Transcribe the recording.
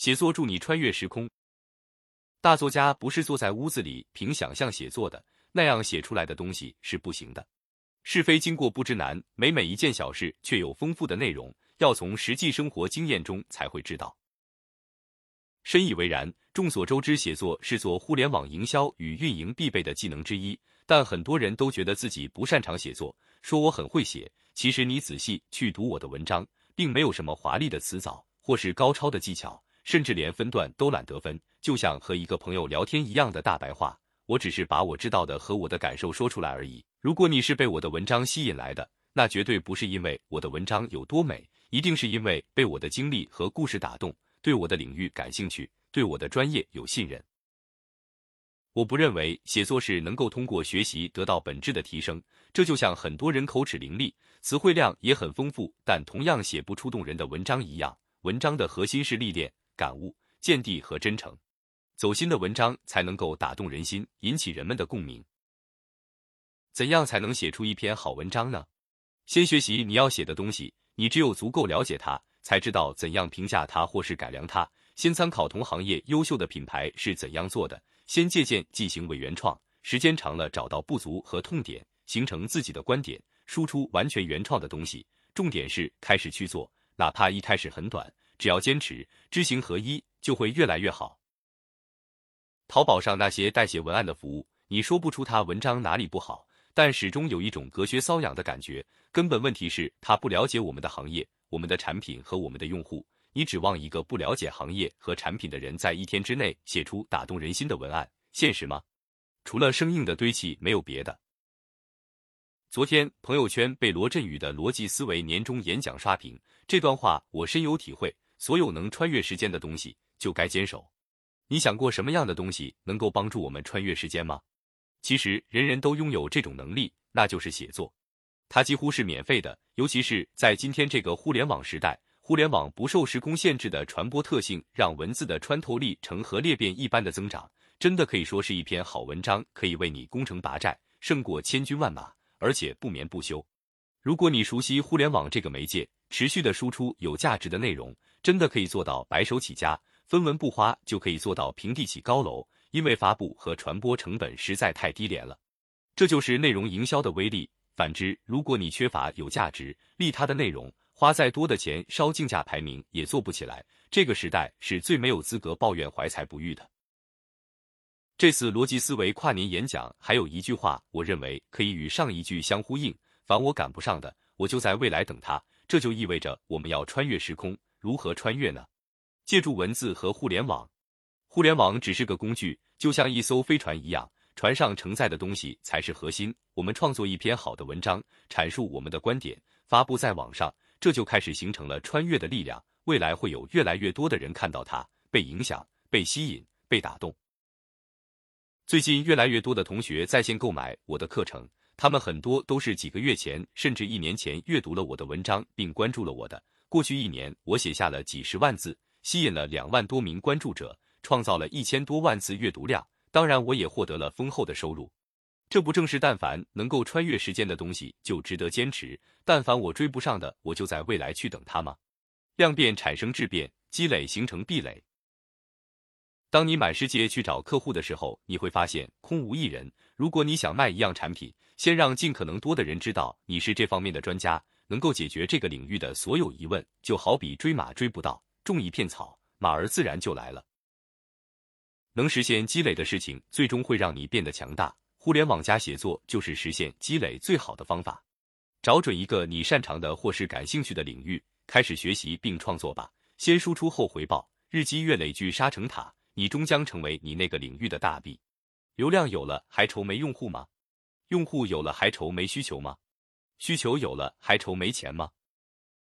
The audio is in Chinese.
写作助你穿越时空。大作家不是坐在屋子里凭想象写作的，那样写出来的东西是不行的。是非经过不知难，每每一件小事却有丰富的内容，要从实际生活经验中才会知道。深以为然。众所周知，写作是做互联网营销与运营必备的技能之一，但很多人都觉得自己不擅长写作，说我很会写。其实你仔细去读我的文章，并没有什么华丽的词藻或是高超的技巧，甚至连分段都懒得分，就像和一个朋友聊天一样的大白话。我只是把我知道的和我的感受说出来而已。如果你是被我的文章吸引来的，那绝对不是因为我的文章有多美，一定是因为被我的经历和故事打动，对我的领域感兴趣。对我的专业有信任。我不认为写作是能够通过学习得到本质的提升。这就像很多人口齿伶俐、词汇量也很丰富，但同样写不出动人的文章一样。文章的核心是历练、感悟、见地和真诚。走心的文章才能够打动人心，引起人们的共鸣。怎样才能写出一篇好文章呢？先学习你要写的东西，你只有足够了解它，才知道怎样评价它或是改良它。先参考同行业优秀的品牌是怎样做的，先借鉴进行伪原创，时间长了找到不足和痛点，形成自己的观点，输出完全原创的东西。重点是开始去做，哪怕一开始很短，只要坚持，知行合一，就会越来越好。淘宝上那些代写文案的服务，你说不出他文章哪里不好，但始终有一种隔靴搔痒的感觉。根本问题是他不了解我们的行业、我们的产品和我们的用户。你指望一个不了解行业和产品的人在一天之内写出打动人心的文案，现实吗？除了生硬的堆砌，没有别的。昨天朋友圈被罗振宇的逻辑思维年终演讲刷屏，这段话我深有体会。所有能穿越时间的东西，就该坚守。你想过什么样的东西能够帮助我们穿越时间吗？其实人人都拥有这种能力，那就是写作。它几乎是免费的，尤其是在今天这个互联网时代。互联网不受时空限制的传播特性，让文字的穿透力成核裂变一般的增长，真的可以说是一篇好文章可以为你攻城拔寨，胜过千军万马，而且不眠不休。如果你熟悉互联网这个媒介，持续的输出有价值的内容，真的可以做到白手起家，分文不花就可以做到平地起高楼，因为发布和传播成本实在太低廉了。这就是内容营销的威力。反之，如果你缺乏有价值、利他的内容，花再多的钱烧竞价排名也做不起来。这个时代是最没有资格抱怨怀才不遇的。这次逻辑思维跨年演讲还有一句话，我认为可以与上一句相呼应：凡我赶不上的，我就在未来等他。这就意味着我们要穿越时空。如何穿越呢？借助文字和互联网。互联网只是个工具，就像一艘飞船一样，船上承载的东西才是核心。我们创作一篇好的文章，阐述我们的观点，发布在网上。这就开始形成了穿越的力量，未来会有越来越多的人看到它，被影响、被吸引、被打动。最近越来越多的同学在线购买我的课程，他们很多都是几个月前甚至一年前阅读了我的文章并关注了我的。过去一年，我写下了几十万字，吸引了两万多名关注者，创造了一千多万次阅读量。当然，我也获得了丰厚的收入。这不正是但凡能够穿越时间的东西就值得坚持？但凡我追不上的，我就在未来去等它吗？量变产生质变，积累形成壁垒。当你满世界去找客户的时候，你会发现空无一人。如果你想卖一样产品，先让尽可能多的人知道你是这方面的专家，能够解决这个领域的所有疑问。就好比追马追不到，种一片草，马儿自然就来了。能实现积累的事情，最终会让你变得强大。互联网加写作就是实现积累最好的方法。找准一个你擅长的或是感兴趣的领域，开始学习并创作吧。先输出后回报，日积月累聚沙成塔，你终将成为你那个领域的大 B。流量有了还愁没用户吗？用户有了还愁没需求吗？需求有了还愁没钱吗？